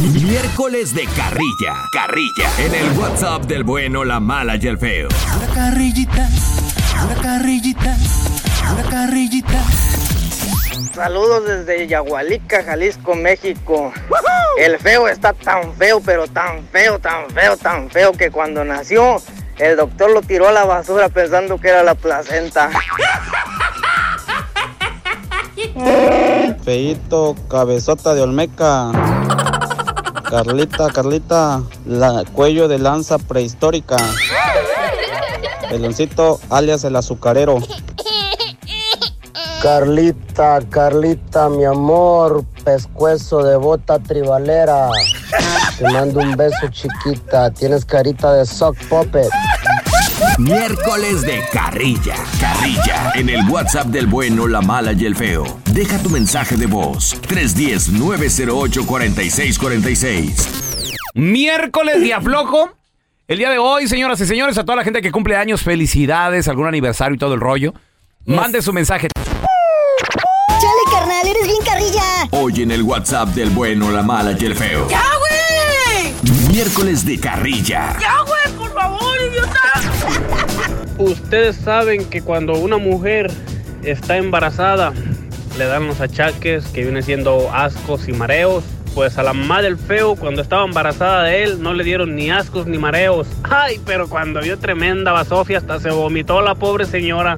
Miércoles de carrilla. Carrilla. En el WhatsApp del bueno, la mala y el feo. Una carrillita, una carrillita, una carrillita. Saludos desde Yagualica, Jalisco, México. El feo está tan feo, pero tan feo, tan feo, tan feo que cuando nació, el doctor lo tiró a la basura pensando que era la placenta. Feito, cabezota de Olmeca. Carlita, Carlita, la cuello de lanza prehistórica. Peloncito, alias el azucarero. Carlita, Carlita, mi amor, pescuezo de bota tribalera. Te mando un beso chiquita, tienes carita de sock puppet. Miércoles de carrilla. Carrilla. En el WhatsApp del bueno, la mala y el feo. Deja tu mensaje de voz. 310-908-4646. Miércoles día flojo. El día de hoy, señoras y señores, a toda la gente que cumple años, felicidades, algún aniversario y todo el rollo. Mande su mensaje. Chale, carnal, eres bien carrilla. Hoy en el WhatsApp del bueno, la mala y el feo. ¡Ya, güey! Miércoles de carrilla. ¡Ya, güey, por favor! Ustedes saben que cuando una mujer está embarazada, le dan los achaques que vienen siendo ascos y mareos. Pues a la mamá del feo, cuando estaba embarazada de él, no le dieron ni ascos ni mareos. Ay, pero cuando vio tremenda basofia, hasta se vomitó la pobre señora.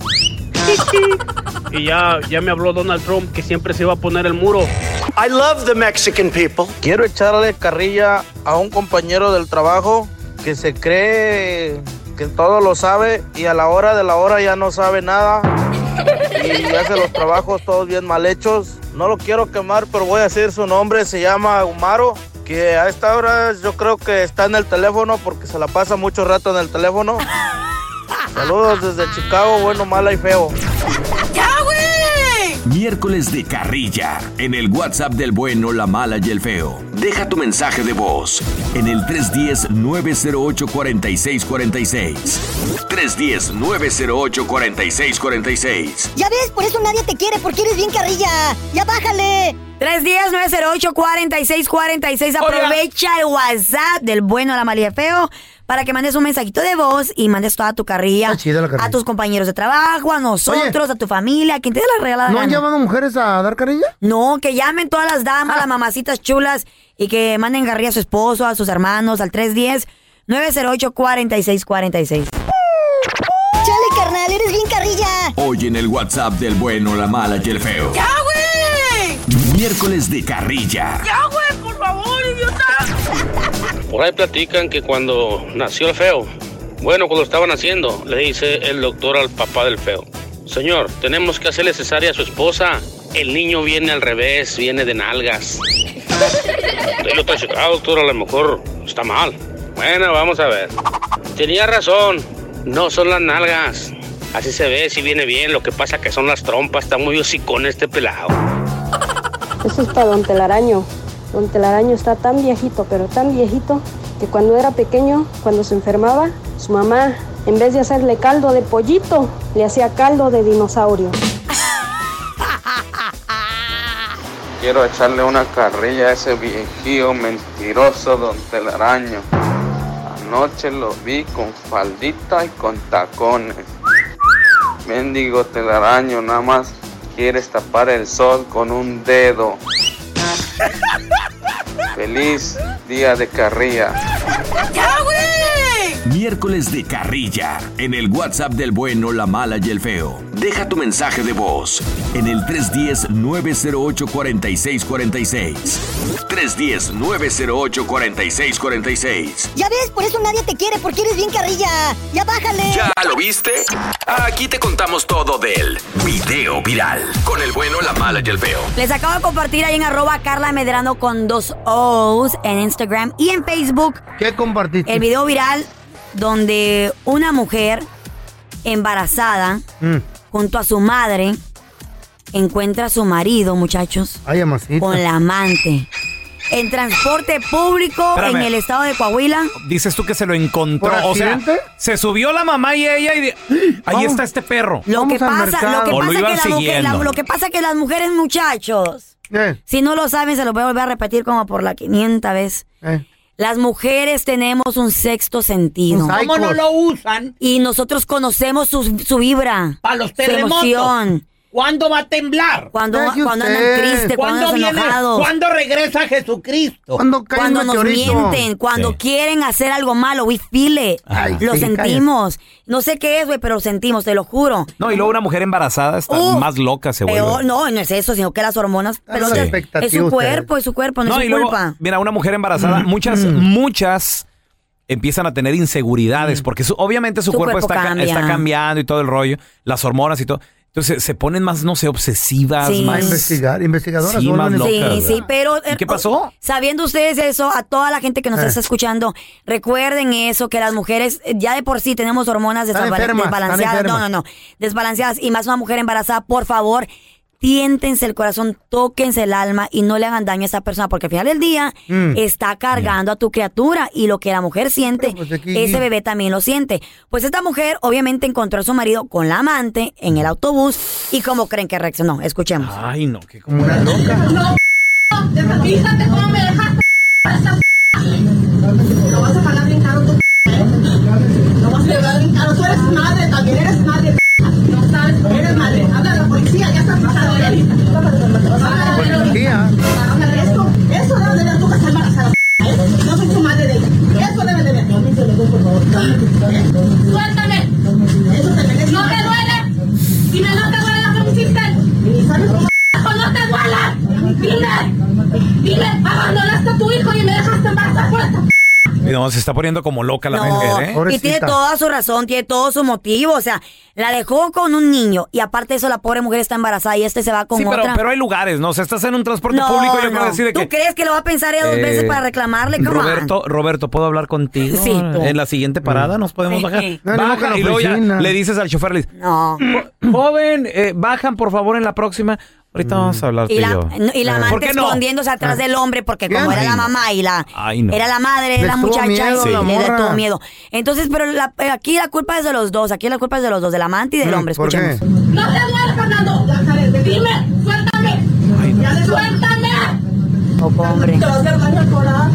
y ya, ya me habló Donald Trump que siempre se iba a poner el muro. I love the Mexican people. Quiero echarle carrilla a un compañero del trabajo que se cree que todo lo sabe y a la hora de la hora ya no sabe nada y hace los trabajos todos bien mal hechos. No lo quiero quemar, pero voy a decir su nombre, se llama Humaro, que a esta hora yo creo que está en el teléfono porque se la pasa mucho rato en el teléfono. Saludos desde Chicago, bueno, mala y feo. ¡Ya, güey! Miércoles de carrilla. En el WhatsApp del bueno, la mala y el feo. Deja tu mensaje de voz en el 310-908-4646. 310-908-4646. Ya ves, por eso nadie te quiere, porque eres bien carrilla. ¡Ya bájale! 310-908-4646. Aprovecha el WhatsApp del bueno, la malía feo para que mandes un mensajito de voz y mandes toda tu carrilla, carrilla. a tus compañeros de trabajo, a nosotros, a tu familia, a quien te dé la regalada ¿No han gana. llamado mujeres a dar carilla? No, que llamen todas las damas, las mamacitas chulas y que manden carrilla a su esposo, a sus hermanos al 310-908-4646. Chale, carnal, eres bien carrilla. Hoy en el WhatsApp del bueno, la mala y el feo. ¡Ya, güey! Miércoles de carrilla. ¡Ya, güey, por favor, idiota! Por ahí platican que cuando nació el feo, bueno, cuando estaban haciendo, le dice el doctor al papá del feo, señor, tenemos que hacerle cesárea a su esposa. El niño viene al revés, viene de nalgas. Usted lo está checado, doctor, a lo mejor está mal. Bueno, vamos a ver. Tenía razón, no son las nalgas. Así se ve, si viene bien, lo que pasa que son las trompas, está muy hocicón este pelado. Eso es para Don Telaraño. Don Telaraño está tan viejito, pero tan viejito, que cuando era pequeño, cuando se enfermaba, su mamá, en vez de hacerle caldo de pollito, le hacía caldo de dinosaurio. Quiero echarle una carrilla a ese viejío mentiroso don Telaraño. Anoche lo vi con faldita y con tacones. Mendigo Telaraño, nada más quieres tapar el sol con un dedo. Feliz día de carrilla. ¡Ya, güey! Miércoles de carrilla. En el WhatsApp del bueno, la mala y el feo. Deja tu mensaje de voz en el 310-908-4646. 310-908-4646. Ya ves, por eso nadie te quiere, porque eres bien carrilla. ¡Ya bájale! ¿Ya lo viste? Aquí te contamos todo del video viral. Con el bueno, la mala y el feo. Les acabo de compartir ahí en arroba Carla Medrano con dos O's en Instagram y en Facebook. ¿Qué compartiste? El video viral donde una mujer embarazada Mm. Junto a su madre encuentra a su marido, muchachos, Ay, amasita. con la amante. En transporte público Espérame. en el estado de Coahuila. Dices tú que se lo encontró. ¿Por O sea, accidente? se subió la mamá y ella y de- ahí Vamos. está este perro. Lo que pasa, lo que O lo pasa iban que la mujer- siguiendo. la- lo que pasa que las mujeres, muchachos, Si no lo saben, se lo voy a volver a repetir como por la 500 vez. Las mujeres tenemos un sexto sentido. ¿Cómo no lo usan? Y nosotros conocemos su, su vibra. Para los su terremotos. emoción. ¿Cuándo va a temblar? Cuando, cuando andan tristes, cuando ¿Cuándo, andan viene- enojados. ¿Cuándo regresa Jesucristo? Cuando cae Cuando nos meteorito. mienten, cuando Sí. quieren hacer algo malo, we feel it. Ay, lo sí, sentimos. No sé qué es, güey, pero lo sentimos, te lo juro. No, y luego una mujer embarazada está más loca se vuelve. Peor, no, no es eso, sino que las hormonas. Pero es- su cuerpo, es su cuerpo, no, No, es y su luego, culpa. mira, una mujer embarazada, muchas, muchas empiezan a tener inseguridades, porque su- obviamente su, Su cuerpo, cuerpo está, cambia. está cambiando y todo el rollo, las hormonas y todo. Entonces se ponen más, no sé, obsesivas, Sí. más... Investigar, investigadoras. Sí, más locas. Sí, sí, pero... ¿Y qué pasó? Sabiendo ustedes eso, a toda la gente que nos Eh. está escuchando, recuerden eso, que las mujeres eh, ya de por sí tenemos hormonas enfermas, desbalanceadas. No, no, no, desbalanceadas. Y más una mujer embarazada, por favor, tiéntense el corazón, tóquense el alma y no le hagan daño a esa persona, porque al final del día Mm. está cargando a tu criatura y lo que la mujer siente, pues, aquí- ese bebé también lo siente. Pues esta mujer obviamente encontró a su marido con la amante en el autobús y cómo creen que reaccionó. Escuchemos. Ay, no, qué Como una loca. Fíjate cómo me dejaste Lo vas a pagar bien caro tú Lo vas a pagar bien caro Tú eres madre, también eres madre No sabes, eres madre Habla a la policía, ya está pasado ya ahorita Policía. Eso, eso debe de ver tú que estás embarazada ¿eh? No soy tu madre de ella Eso debe de ver Suéltame Eso te mereces ¿No te duele? Dime, ¿no te duele lo que me hiciste? ¿Sabes cómo? ¡No te Dime Dime, abandonaste a tu hijo y me dejaste embarazada por esta No, se está poniendo como loca la No, mujer, ¿eh? y tiene toda su razón, tiene todo su motivo. O sea, la dejó con un niño y aparte de eso, la pobre mujer está embarazada y este se va con Sí, pero, otra. pero hay lugares, ¿no? O sea, estás en un transporte no, público y yo no. creo decir de ¿Tú que... crees que lo va a pensar ella dos Eh, veces para reclamarle? Come on. Roberto, Roberto, ¿puedo hablar contigo? Sí, tú. En la siguiente parada nos podemos Sí. bajar. No, no, Baja que y luego ya le dices al chofer, le dices, No. joven, eh, bajan por favor en la próxima. Ahorita vamos a hablar Y y la, yo. y la ¿Por amante qué no? escondiéndose atrás del hombre porque como Ay, era la no. mamá y la Ay, no. era la madre de la muchacha miedo, y la le- morra. tuvo miedo. Entonces, pero la- eh, aquí la culpa es de los dos, aquí la culpa es de los dos, de la amante y del Mm, hombre, ¿por qué? escuchemos. No te duele, Fernando Dime, suéltame Suéltame Poco hombre. Te vas a hacer daño al corazón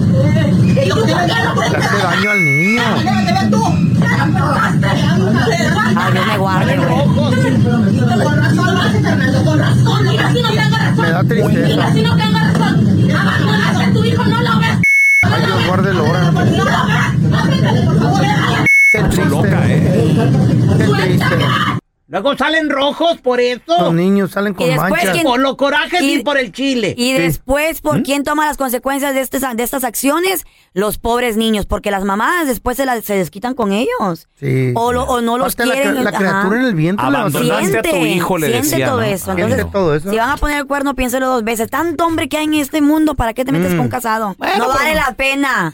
¿Y tú por qué no Le hace daño al niño. Debes de ver tú Ya me probaste Ay, Dios me guarde, güey. Con razón lo haces, Fernando, con razón. Mira, si no tengo razón. Me da tristeza. Mira, si no tengo razón. Abandonaste a tu hijo, no lo ves. Ay, Dios guarde el hora. No lo ves. Ábrete, por favor. Qué triste. loca, ¿eh? Qué triste. Luego salen rojos por eso. Los niños salen con Y después, manchas. ¿quién- Por los corajes y, Y- por el chile. Y después, ¿Mm? ¿por quién toma las consecuencias de, este- de estas acciones? Los pobres niños, porque las mamás después se, las- se desquitan con ellos. Sí. O, lo- o no los Aparte, la quieren. cri- La, ajá. criatura en el vientre le va a hacer- Abandonaste a tu hijo, le siente decía, todo ¿no? eso. Ay, Entonces, no. todo eso. si van a poner el cuerno, piénselo dos veces. Tanto hombre que hay en este mundo, ¿para qué te metes Mm. con un casado? Bueno, no vale pero- la pena.